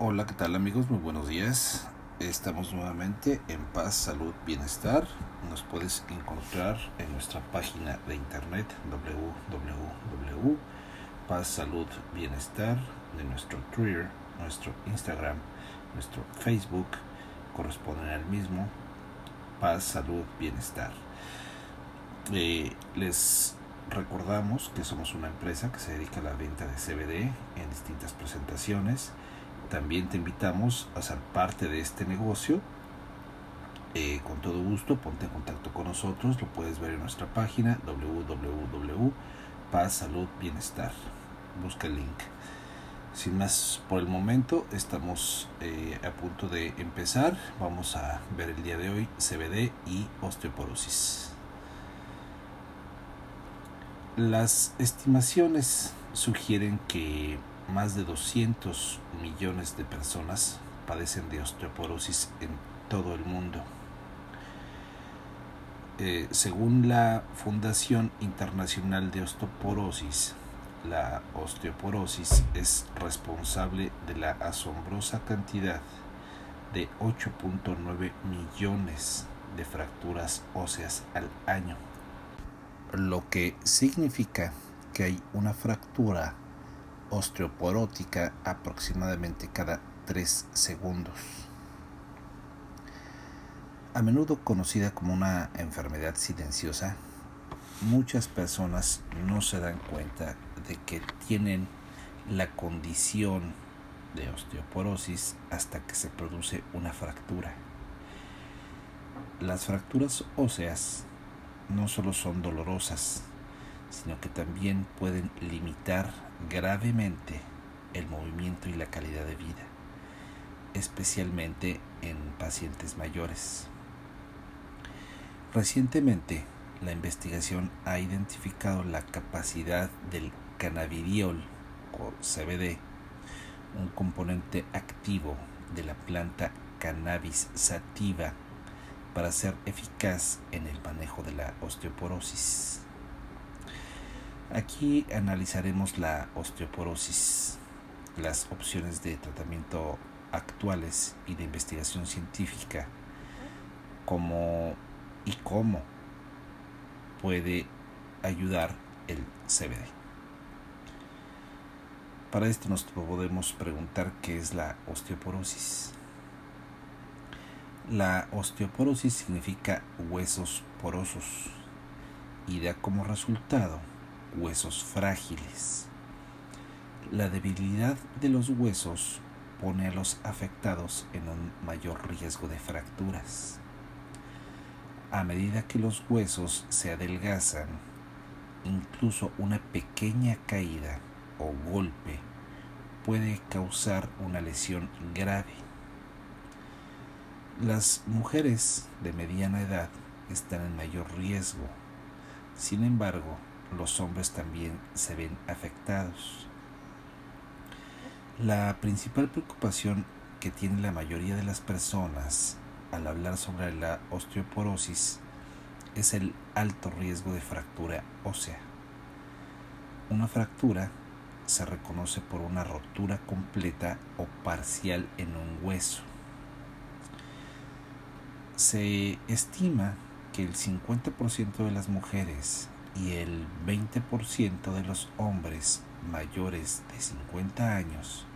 Hola, ¿qué tal amigos? Muy buenos días. Estamos nuevamente en Paz, Salud, Bienestar. Nos puedes encontrar en nuestra página de internet www.paz, Salud, Bienestar, de nuestro Twitter, nuestro Instagram, nuestro Facebook, corresponden al mismo Paz, Salud, Bienestar. Eh, les recordamos que somos una empresa que se dedica a la venta de CBD en distintas presentaciones también te invitamos a ser parte de este negocio. Eh, con todo gusto, ponte en contacto con nosotros. Lo puedes ver en nuestra página www.paz Salud Bienestar. Busca el link. Sin más por el momento, estamos eh, a punto de empezar. Vamos a ver el día de hoy CBD y osteoporosis. Las estimaciones sugieren que más de 200 millones de personas padecen de osteoporosis en todo el mundo. Eh, según la Fundación Internacional de Osteoporosis, la osteoporosis es responsable de la asombrosa cantidad de 8.9 millones de fracturas óseas al año, lo que significa que hay una fractura osteoporótica aproximadamente cada 3 segundos. A menudo conocida como una enfermedad silenciosa, muchas personas no se dan cuenta de que tienen la condición de osteoporosis hasta que se produce una fractura. Las fracturas óseas no solo son dolorosas, sino que también pueden limitar gravemente el movimiento y la calidad de vida, especialmente en pacientes mayores. Recientemente, la investigación ha identificado la capacidad del cannabidiol o CBD, un componente activo de la planta cannabis sativa, para ser eficaz en el manejo de la osteoporosis. Aquí analizaremos la osteoporosis, las opciones de tratamiento actuales y de investigación científica, cómo y cómo puede ayudar el CBD. Para esto nos podemos preguntar qué es la osteoporosis. La osteoporosis significa huesos porosos y da como resultado huesos frágiles. La debilidad de los huesos pone a los afectados en un mayor riesgo de fracturas. A medida que los huesos se adelgazan, incluso una pequeña caída o golpe puede causar una lesión grave. Las mujeres de mediana edad están en mayor riesgo. Sin embargo, los hombres también se ven afectados. La principal preocupación que tiene la mayoría de las personas al hablar sobre la osteoporosis es el alto riesgo de fractura ósea. Una fractura se reconoce por una rotura completa o parcial en un hueso. Se estima que el 50% de las mujeres y el 20% de los hombres mayores de 50 años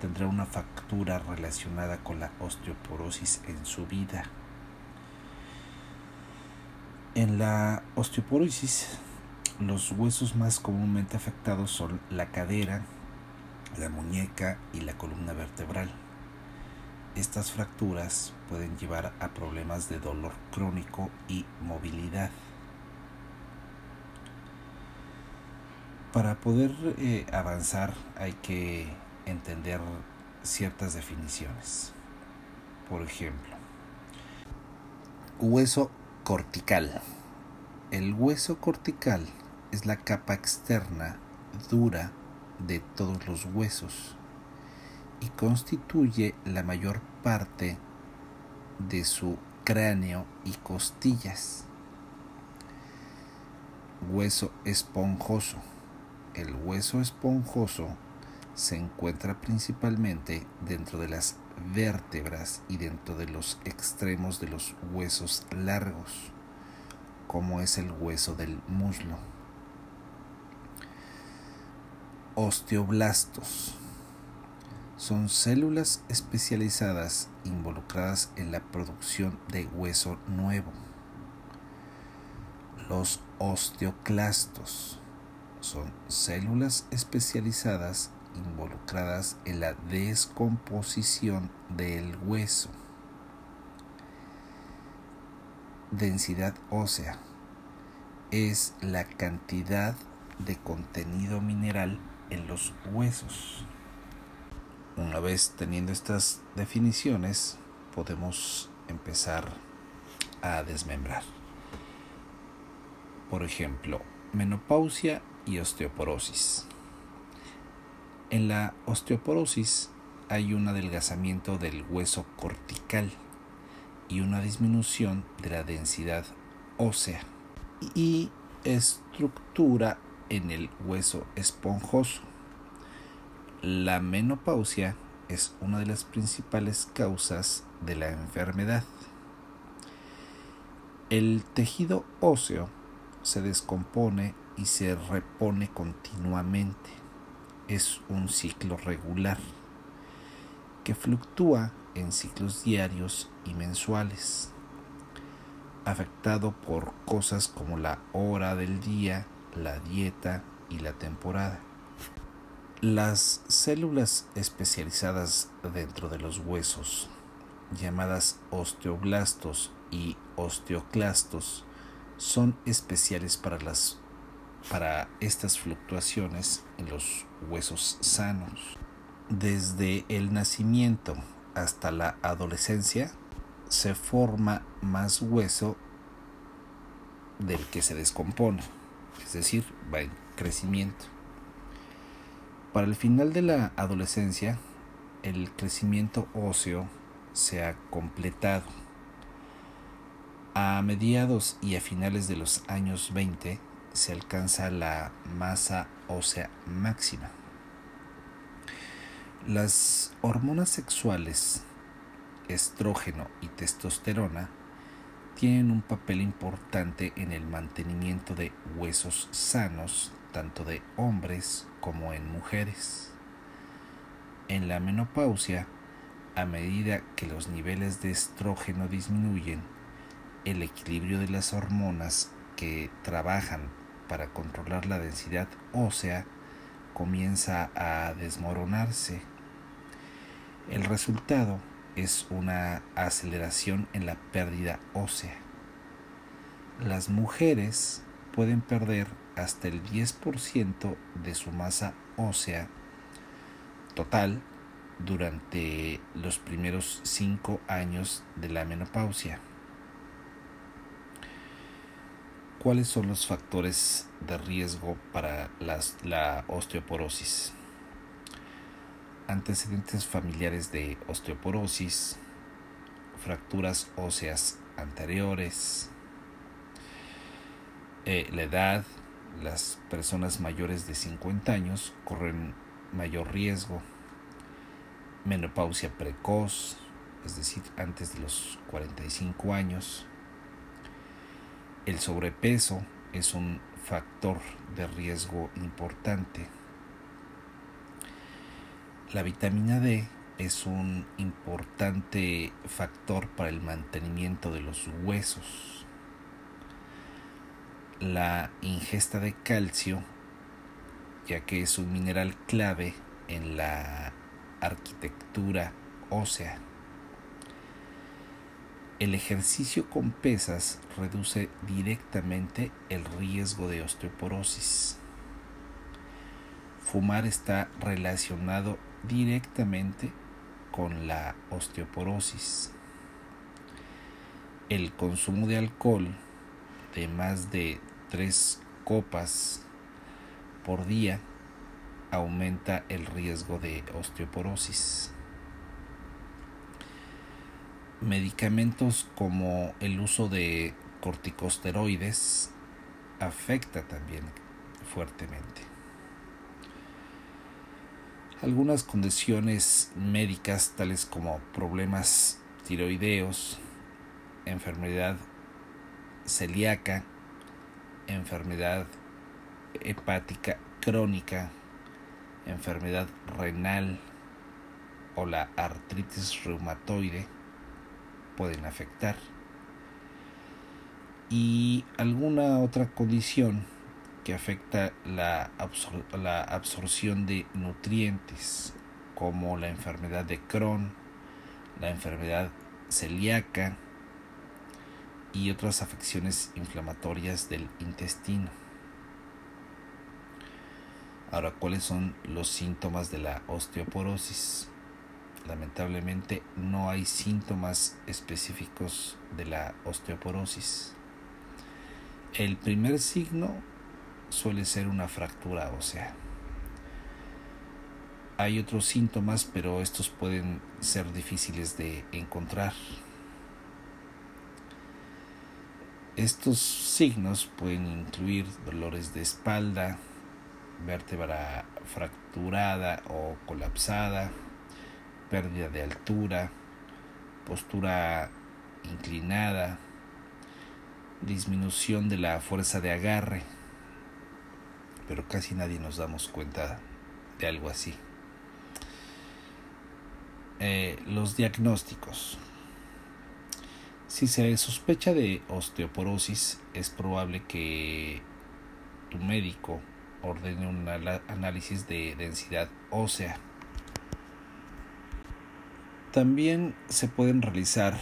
tendrá una factura relacionada con la osteoporosis en su vida. En la osteoporosis, los huesos más comúnmente afectados son la cadera, la muñeca y la columna vertebral. Estas fracturas pueden llevar a problemas de dolor crónico y movilidad. Para poder eh, avanzar hay que entender ciertas definiciones. Por ejemplo, hueso cortical. El hueso cortical es la capa externa dura de todos los huesos y constituye la mayor parte de su cráneo y costillas. Hueso esponjoso el hueso esponjoso se encuentra principalmente dentro de las vértebras y dentro de los extremos de los huesos largos, como es el hueso del muslo. Osteoblastos son células especializadas involucradas en la producción de hueso nuevo. Los osteoclastos son células especializadas involucradas en la descomposición del hueso. Densidad ósea es la cantidad de contenido mineral en los huesos. Una vez teniendo estas definiciones, podemos empezar a desmembrar. Por ejemplo, menopausia y osteoporosis. En la osteoporosis hay un adelgazamiento del hueso cortical y una disminución de la densidad ósea y estructura en el hueso esponjoso. La menopausia es una de las principales causas de la enfermedad. El tejido óseo se descompone y se repone continuamente es un ciclo regular que fluctúa en ciclos diarios y mensuales, afectado por cosas como la hora del día, la dieta y la temporada. Las células especializadas dentro de los huesos, llamadas osteoblastos y osteoclastos, son especiales para las para estas fluctuaciones en los huesos sanos. Desde el nacimiento hasta la adolescencia se forma más hueso del que se descompone, es decir, va en crecimiento. Para el final de la adolescencia, el crecimiento óseo se ha completado. A mediados y a finales de los años 20 se alcanza la masa ósea máxima. Las hormonas sexuales, estrógeno y testosterona, tienen un papel importante en el mantenimiento de huesos sanos, tanto de hombres como en mujeres. En la menopausia, a medida que los niveles de estrógeno disminuyen, el equilibrio de las hormonas que trabajan para controlar la densidad ósea comienza a desmoronarse. El resultado es una aceleración en la pérdida ósea. Las mujeres pueden perder hasta el 10% de su masa ósea total durante los primeros 5 años de la menopausia. ¿Cuáles son los factores de riesgo para la osteoporosis? Antecedentes familiares de osteoporosis, fracturas óseas anteriores, eh, la edad, las personas mayores de 50 años corren mayor riesgo, menopausia precoz, es decir, antes de los 45 años, el sobrepeso es un factor de riesgo importante. La vitamina D es un importante factor para el mantenimiento de los huesos. La ingesta de calcio, ya que es un mineral clave en la arquitectura ósea. El ejercicio con pesas reduce directamente el riesgo de osteoporosis. Fumar está relacionado directamente con la osteoporosis. El consumo de alcohol de más de tres copas por día aumenta el riesgo de osteoporosis medicamentos como el uso de corticosteroides afecta también fuertemente. Algunas condiciones médicas tales como problemas tiroideos, enfermedad celíaca, enfermedad hepática crónica, enfermedad renal o la artritis reumatoide pueden afectar. Y alguna otra condición que afecta la, absorción de nutrientes, como la enfermedad de Crohn, la enfermedad celíaca y otras afecciones inflamatorias del intestino. Ahora, ¿cuáles son los síntomas de la osteoporosis? Lamentablemente no hay síntomas específicos de la osteoporosis. El primer signo suele ser una fractura ósea. Hay otros síntomas, pero estos pueden ser difíciles de encontrar. Estos signos pueden incluir dolores de espalda, vértebra fracturada o colapsada, pérdida de altura, postura inclinada, disminución de la fuerza de agarre, pero casi nadie nos damos cuenta de algo así. Eh, los diagnósticos. Si se sospecha de osteoporosis, es probable que tu médico ordene un análisis de densidad ósea. También se pueden realizar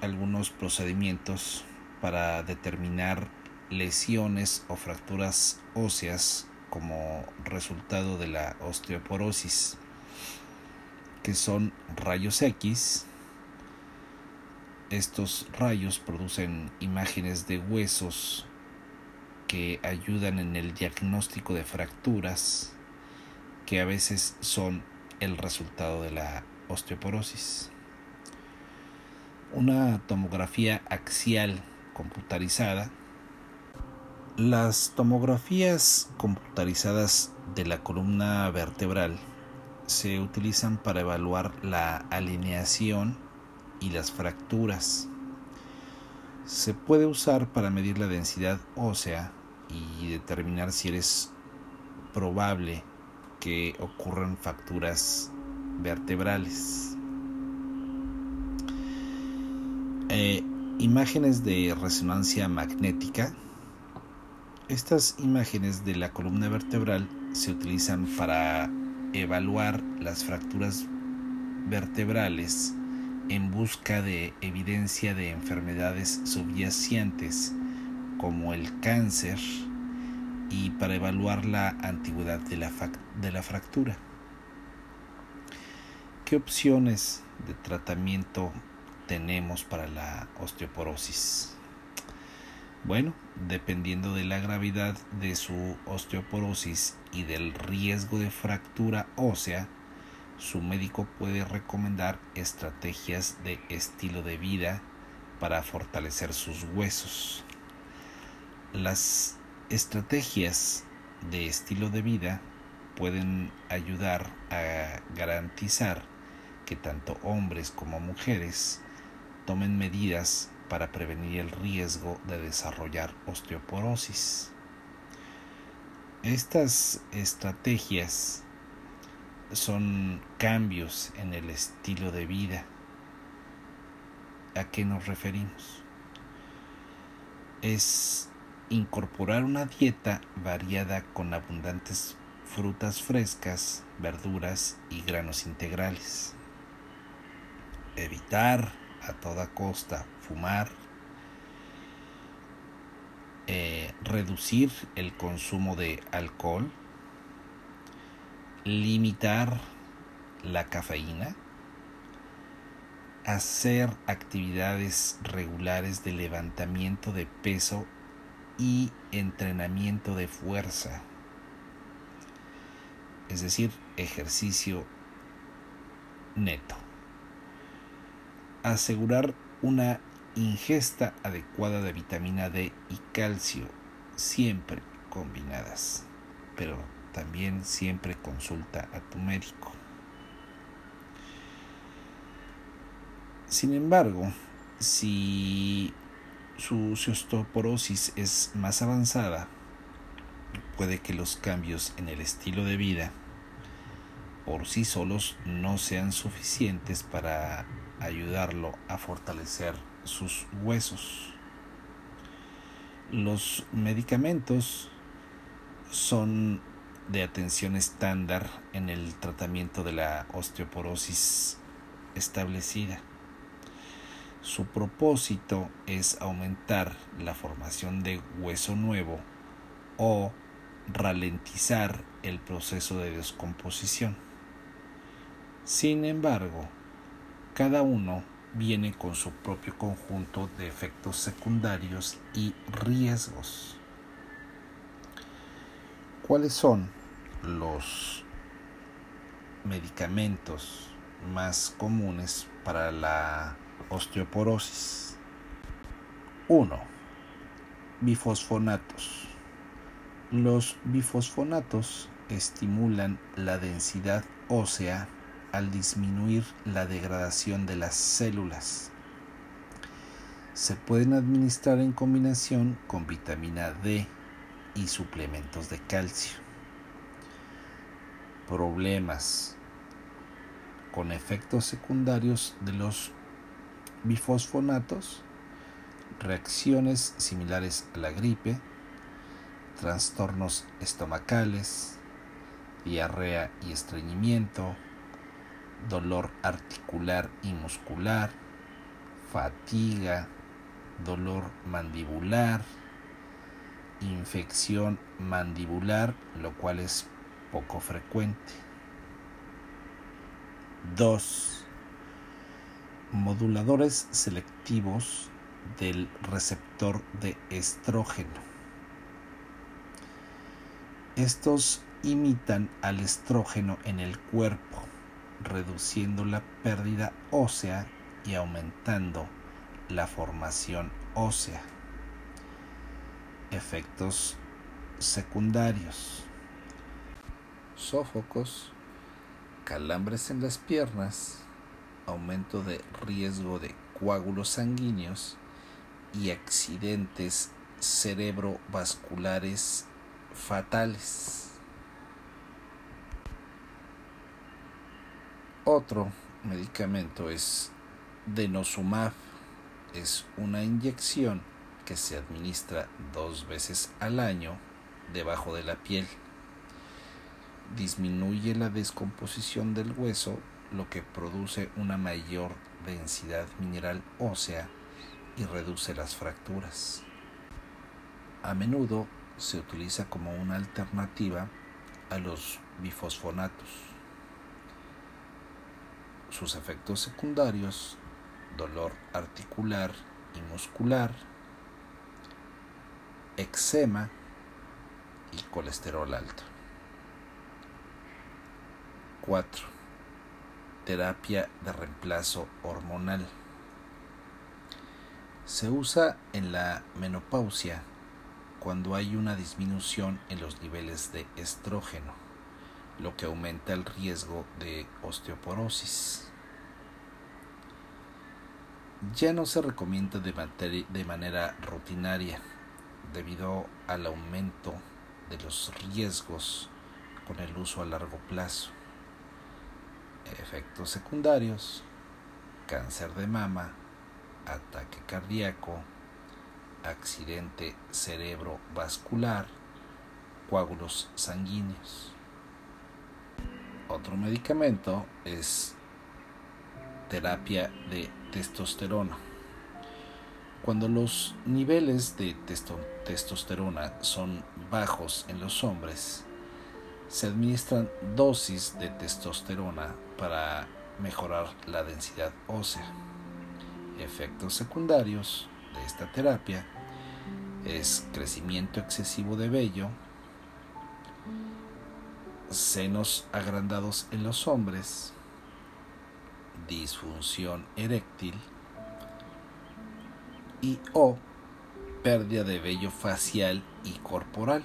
algunos procedimientos para determinar lesiones o fracturas óseas como resultado de la osteoporosis, que son rayos X. Estos rayos producen imágenes de huesos que ayudan en el diagnóstico de fracturas que a veces son el resultado de la osteoporosis. Una tomografía axial computarizada. Las tomografías computarizadas de la columna vertebral se utilizan para evaluar la alineación y las fracturas. Se puede usar para medir la densidad ósea y determinar si eres probable que ocurran fracturas vertebrales. Eh, imágenes de resonancia magnética. Estas imágenes de la columna vertebral se utilizan para evaluar las fracturas vertebrales en busca de evidencia de enfermedades subyacentes como el cáncer y para evaluar la antigüedad de la, de la fractura. ¿Qué opciones de tratamiento tenemos para la osteoporosis? Bueno, dependiendo de la gravedad de su osteoporosis y del riesgo de fractura ósea, su médico puede recomendar estrategias de estilo de vida para fortalecer sus huesos. Las estrategias de estilo de vida pueden ayudar a garantizar que tanto hombres como mujeres tomen medidas para prevenir el riesgo de desarrollar osteoporosis. Estas estrategias son cambios en el estilo de vida. ¿A qué nos referimos? Es incorporar una dieta variada con abundantes frutas frescas, verduras y granos integrales. Evitar a toda costa fumar. Eh, reducir el consumo de alcohol. Limitar la cafeína. Hacer actividades regulares de levantamiento de peso y entrenamiento de fuerza, es decir, ejercicio neto. Asegurar una ingesta adecuada de vitamina D y calcio, siempre combinadas, pero también siempre consulta a tu médico. Sin embargo, si su osteoporosis es más avanzada, puede que los cambios en el estilo de vida por sí solos no sean suficientes para ayudarlo a fortalecer sus huesos. Los medicamentos son de atención estándar en el tratamiento de la osteoporosis establecida. Su propósito es aumentar la formación de hueso nuevo o ralentizar el proceso de descomposición. Sin embargo, cada uno viene con su propio conjunto de efectos secundarios y riesgos. ¿Cuáles son los medicamentos más comunes para la osteoporosis. 1. Bifosfonatos. Los bifosfonatos estimulan la densidad ósea al disminuir la degradación de las células. Se pueden administrar en combinación con vitamina D y suplementos de calcio. Problemas con efectos secundarios de los bifosfonatos, reacciones similares a la gripe, trastornos estomacales, diarrea y estreñimiento, dolor articular y muscular, fatiga, dolor mandibular, infección mandibular, lo cual es poco frecuente. 2 moduladores selectivos del receptor de estrógeno. Estos imitan al estrógeno en el cuerpo, reduciendo la pérdida ósea y aumentando la formación ósea. Efectos secundarios. Sófocos, calambres en las piernas, aumento de riesgo de coágulos sanguíneos y accidentes cerebrovasculares fatales. Otro medicamento es denosumab. Es una inyección que se administra dos veces al año debajo de la piel. Disminuye la descomposición del hueso lo que produce una mayor densidad mineral ósea y reduce las fracturas. A menudo se utiliza como una alternativa a los bifosfonatos. Sus efectos secundarios, dolor articular y muscular, eczema y colesterol alto. 4 terapia de reemplazo hormonal. Se usa en la menopausia cuando hay una disminución en los niveles de estrógeno, lo que aumenta el riesgo de osteoporosis. Ya no se recomienda de, manera rutinaria debido al aumento de los riesgos con el uso a largo plazo efectos secundarios, cáncer de mama, ataque cardíaco, accidente cerebrovascular, coágulos sanguíneos. Otro medicamento es terapia de testosterona. Cuando los niveles de testosterona son bajos en los hombres, se administran dosis de testosterona para mejorar la densidad ósea. Efectos secundarios de esta terapia es crecimiento excesivo de vello, senos agrandados en los hombres, disfunción eréctil y o pérdida de vello facial y corporal.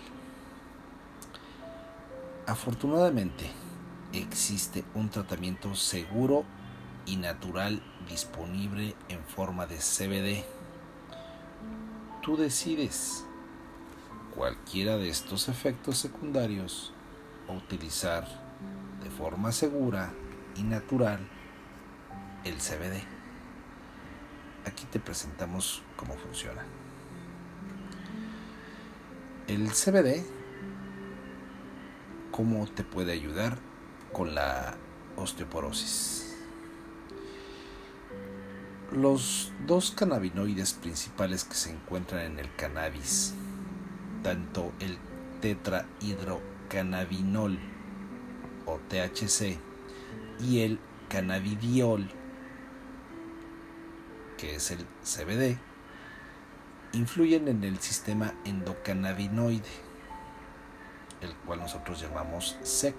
Afortunadamente, existe un tratamiento seguro y natural disponible en forma de CBD. Tú decides cualquiera de estos efectos secundarios utilizar de forma segura y natural el CBD. Aquí te presentamos cómo funciona. El CBD, ¿cómo te puede ayudar con la osteoporosis? Los dos cannabinoides principales que se encuentran en el cannabis, tanto el tetrahidrocannabinol o THC y el cannabidiol, que es el CBD, influyen en el sistema endocannabinoide, el cual nosotros llamamos SEC,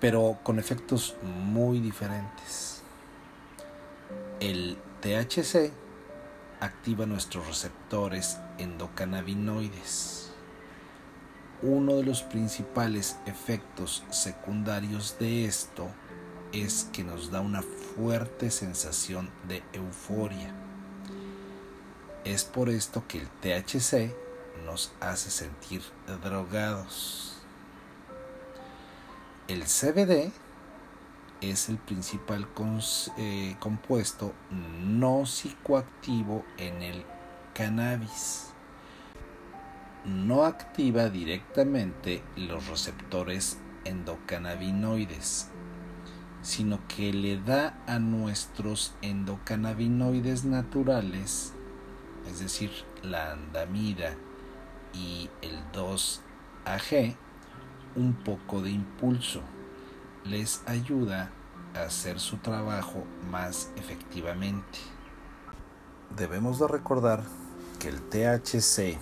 pero con efectos muy diferentes. El THC activa nuestros receptores endocannabinoides. Uno de los principales efectos secundarios de esto es que nos da una fuerte sensación de euforia. Es por esto que el THC nos hace sentir drogados. El CBD es el principal eh, compuesto no psicoactivo en el cannabis. No activa directamente los receptores endocannabinoides, sino que le da a nuestros endocannabinoides naturales, es decir, la andamida y el 2-AG, un poco de impulso les ayuda a hacer su trabajo más efectivamente. Debemos de recordar que el THC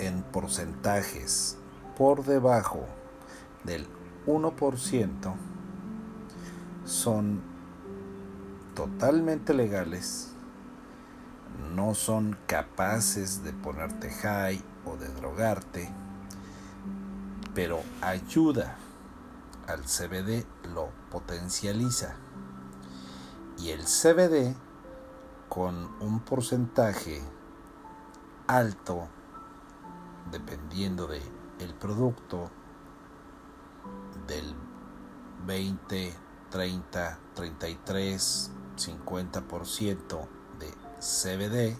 en porcentajes por debajo del 1% son totalmente legales, no son capaces de ponerte high o de drogarte, pero ayuda al CBD lo potencializa. Y el CBD con un porcentaje alto, dependiendo de el producto, del 20, 30, 33, 50% de CBD,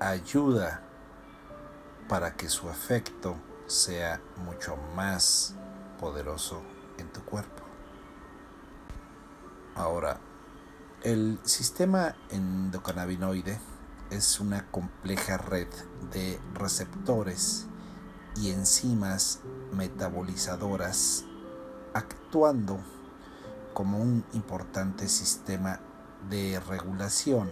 ayuda para que su efecto sea mucho más poderoso en tu cuerpo. Ahora, el sistema endocannabinoide es una compleja red de receptores y enzimas metabolizadoras actuando como un importante sistema de regulación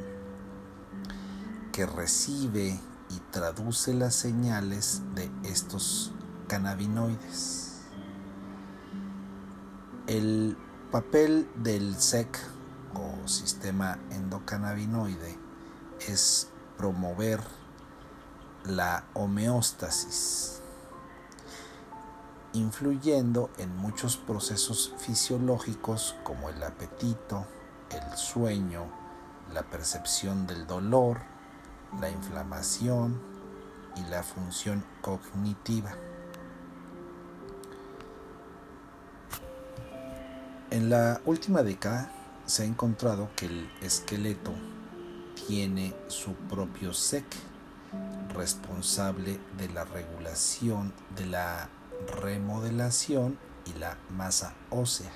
que recibe y traduce las señales de estos cannabinoides. El papel del SEC o sistema endocannabinoide es promover la homeostasis, influyendo en muchos procesos fisiológicos como el apetito, el sueño, la percepción del dolor, la inflamación y la función cognitiva. En la última década se ha encontrado que el esqueleto tiene su propio SEC, responsable de la regulación de la remodelación y la masa ósea.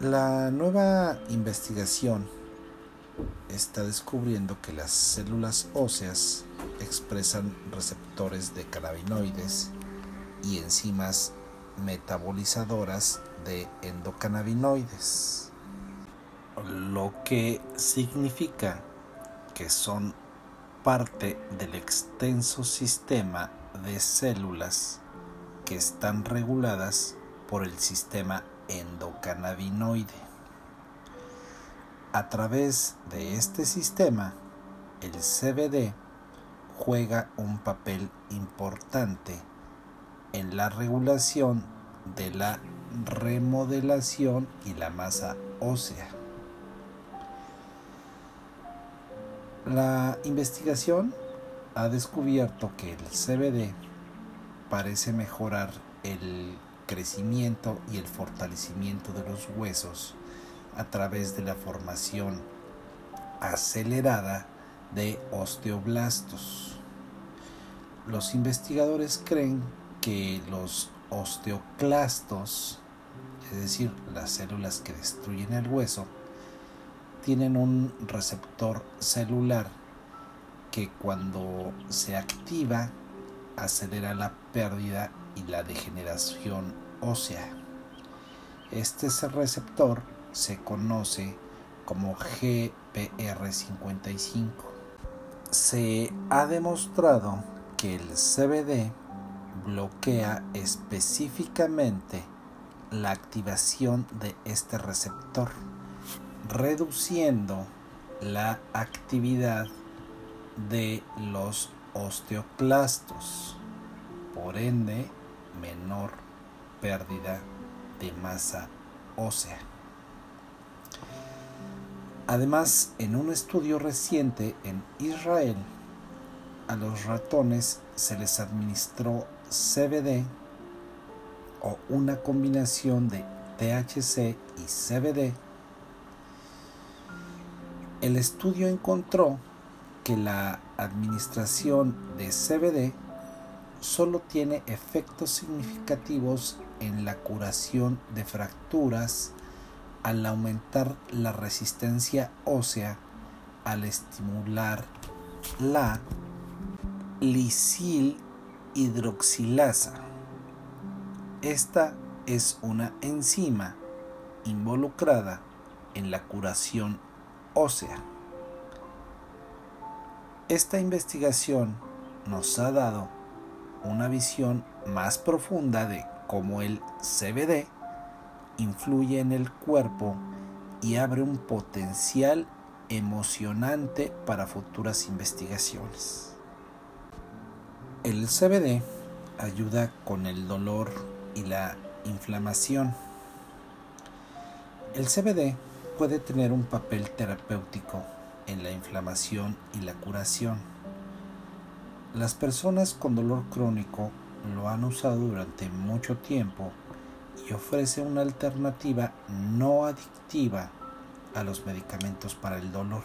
La nueva investigación está descubriendo que las células óseas expresan receptores de cannabinoides y enzimas metabolizadoras de endocannabinoides, lo que significa que son parte del extenso sistema de células que están reguladas por el sistema endocannabinoide. A través de este sistema, el CBD juega un papel importante en la regulación de la remodelación y la masa ósea. La investigación ha descubierto que el CBD parece mejorar el crecimiento y el fortalecimiento de los huesos a través de la formación acelerada de osteoblastos. Los investigadores creen que los osteoclastos, es decir, las células que destruyen el hueso, tienen un receptor celular que cuando se activa acelera la pérdida y la degeneración ósea. Este receptor se conoce como GPR55. Se ha demostrado que el CBD bloquea específicamente la activación de este receptor, reduciendo la actividad de los osteoclastos, por ende menor pérdida de masa ósea. Además, en un estudio reciente en Israel, a los ratones se les administró CBD o una combinación de THC y CBD. El estudio encontró que la administración de CBD solo tiene efectos significativos en la curación de fracturas al aumentar la resistencia ósea al estimular la lisil hidroxilasa. Esta es una enzima involucrada en la curación ósea. Esta investigación nos ha dado una visión más profunda de cómo el CBD influye en el cuerpo y abre un potencial emocionante para futuras investigaciones. El CBD ayuda con el dolor y la inflamación. El CBD puede tener un papel terapéutico en la inflamación y la curación. Las personas con dolor crónico lo han usado durante mucho tiempo y ofrece una alternativa no adictiva a los medicamentos para el dolor.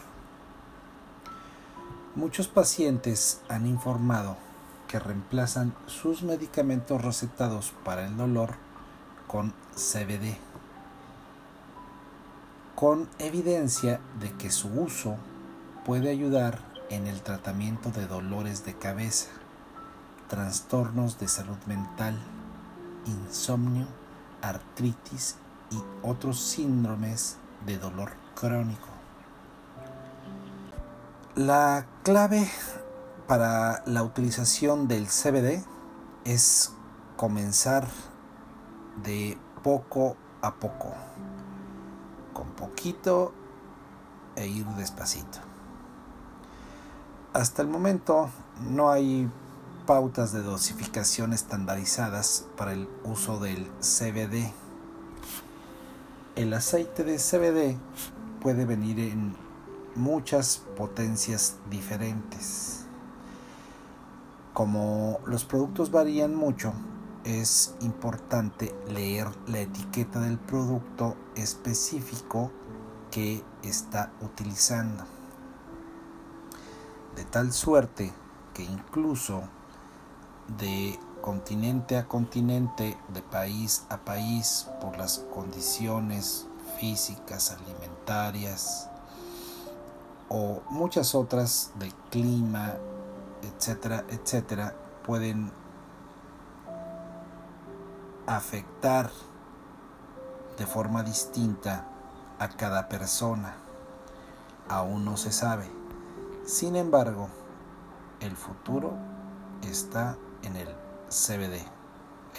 Muchos pacientes han informado que reemplazan sus medicamentos recetados para el dolor con CBD, con evidencia de que su uso puede ayudar en el tratamiento de dolores de cabeza, trastornos de salud mental, insomnio artritis y otros síndromes de dolor crónico. La clave para la utilización del CBD es comenzar de poco a poco, poquito e ir despacito. Hasta el momento no hay pautas de dosificación estandarizadas para el uso del CBD. El aceite de CBD puede venir en muchas potencias diferentes. Como los productos varían mucho, es importante leer la etiqueta del producto específico que está utilizando. De tal suerte que incluso de continente a continente, de país a país, por las condiciones físicas, alimentarias o muchas otras de clima, etcétera, etcétera, pueden afectar de forma distinta a cada persona. Aún no se sabe. Sin embargo, el futuro está en el CBD,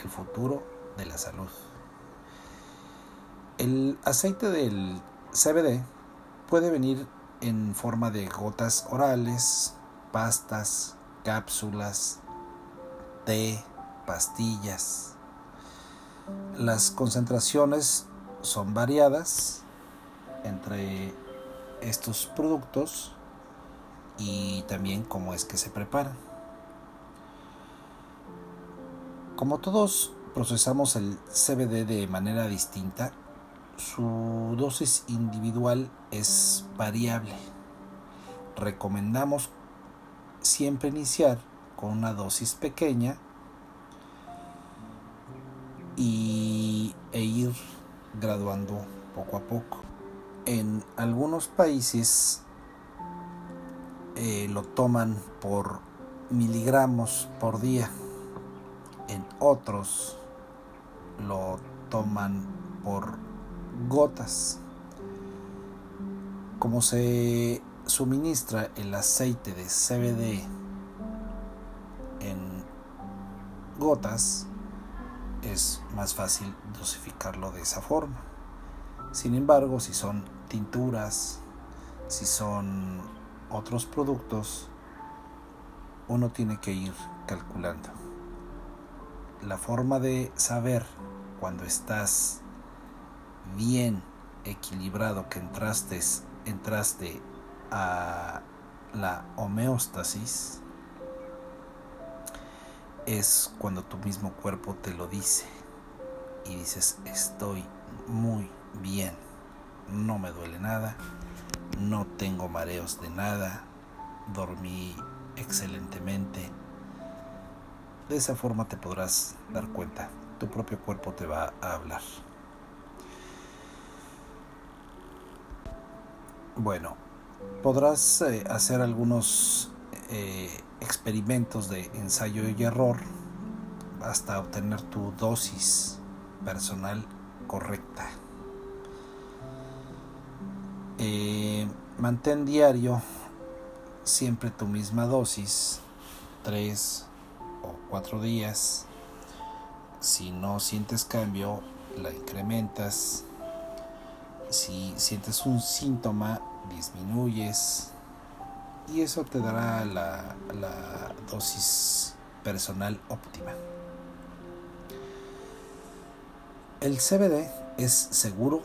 el futuro de la salud. El aceite del CBD puede venir en forma de gotas orales, pastas, cápsulas, té, pastillas. Las concentraciones son variadas entre estos productos y también cómo es que se preparan. Como todos procesamos el CBD de manera distinta, su dosis individual es variable. Recomendamos siempre iniciar con una dosis pequeña poco a poco. En algunos países eh, lo toman por miligramos por día, en otros lo toman por gotas. Como se suministra el aceite de CBD en gotas, es más fácil dosificarlo de esa forma. Sin embargo, si son tinturas, si son otros productos, uno tiene que ir calculando. La forma de saber cuando estás bien equilibrado, que entraste, entraste a la homeostasis, es cuando tu mismo cuerpo te lo dice y dices estoy muy bien, no me duele nada, no tengo mareos de nada, dormí excelentemente. De esa forma te podrás dar cuenta, tu propio cuerpo te va a hablar. Bueno, podrás eh, hacer algunos eh, experimentos de ensayo y error hasta obtener tu dosis personal correcta. Eh, mantén diario siempre tu misma dosis, tres o cuatro días. Si no sientes cambio, la incrementas. Si sientes un síntoma, disminuyes y eso te dará la, dosis personal óptima. El CBD es seguro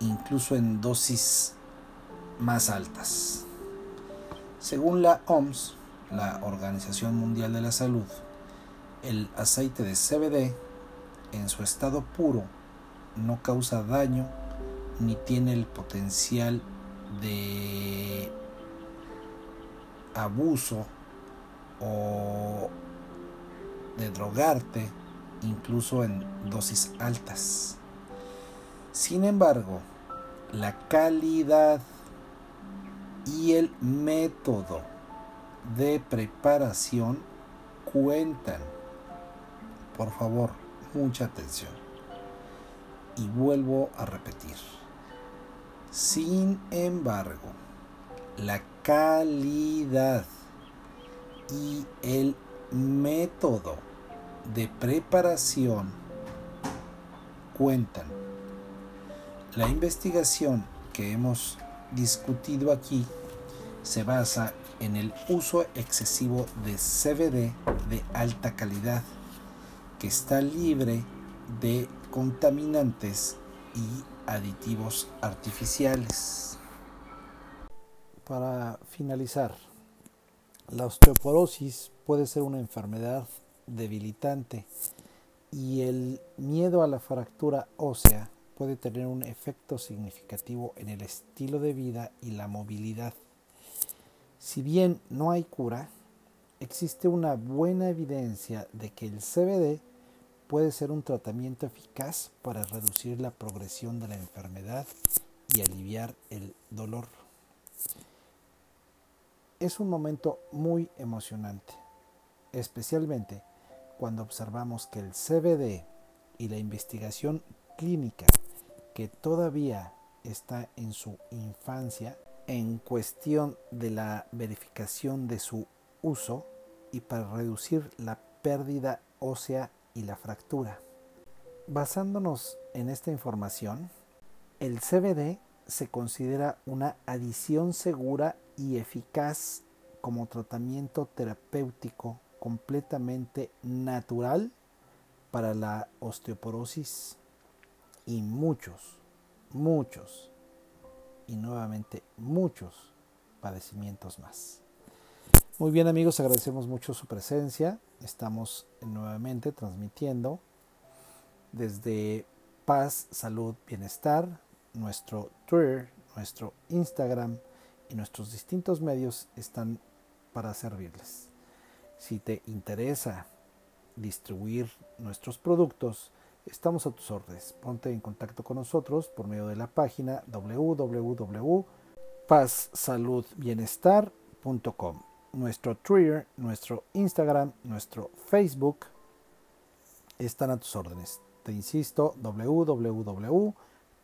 incluso en dosis más altas. Según la OMS, la Organización Mundial de la Salud, el aceite de CBD en su estado puro no causa daño ni tiene el potencial de abuso o de drogarte incluso en dosis altas. Sin embargo, la calidad y el método de preparación cuentan. Por favor, mucha atención. Y vuelvo a repetir. Sin embargo, la calidad y el método de preparación cuentan. La investigación que hemos discutido aquí se basa en el uso excesivo de CBD de alta calidad que está libre de contaminantes y aditivos artificiales. Para finalizar, la osteoporosis puede ser una enfermedad debilitante y el miedo a la fractura ósea puede tener un efecto significativo en el estilo de vida y la movilidad. Si bien no hay cura, existe una buena evidencia de que el CBD puede ser un tratamiento eficaz para reducir la progresión de la enfermedad y aliviar el dolor es un momento muy emocionante, especialmente cuando observamos que el CBD y la investigación clínica que todavía está en su infancia en cuestión de la verificación de su uso y para reducir la pérdida ósea y la fractura. Basándonos en esta información, el CBD se considera una adición segura y eficaz como tratamiento terapéutico completamente natural para la osteoporosis y muchos, muchos, y nuevamente muchos padecimientos más. Muy bien amigos, agradecemos mucho su presencia. Estamos nuevamente transmitiendo desde Paz, Salud, Bienestar, nuestro Twitter, nuestro Instagram y nuestros distintos medios están para servirles. Si te interesa distribuir nuestros productos, estamos a tus órdenes. Ponte en contacto con nosotros por medio de la página www.pazsaludbienestar.com. Nuestro Twitter, nuestro Instagram, nuestro Facebook están a tus órdenes. Te insisto,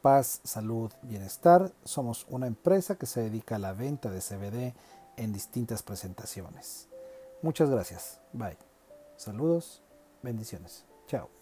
www.paz, salud, bienestar. Somos una empresa que se dedica a la venta de CBD en distintas presentaciones. Muchas gracias. Bye. Saludos. Bendiciones. Chao.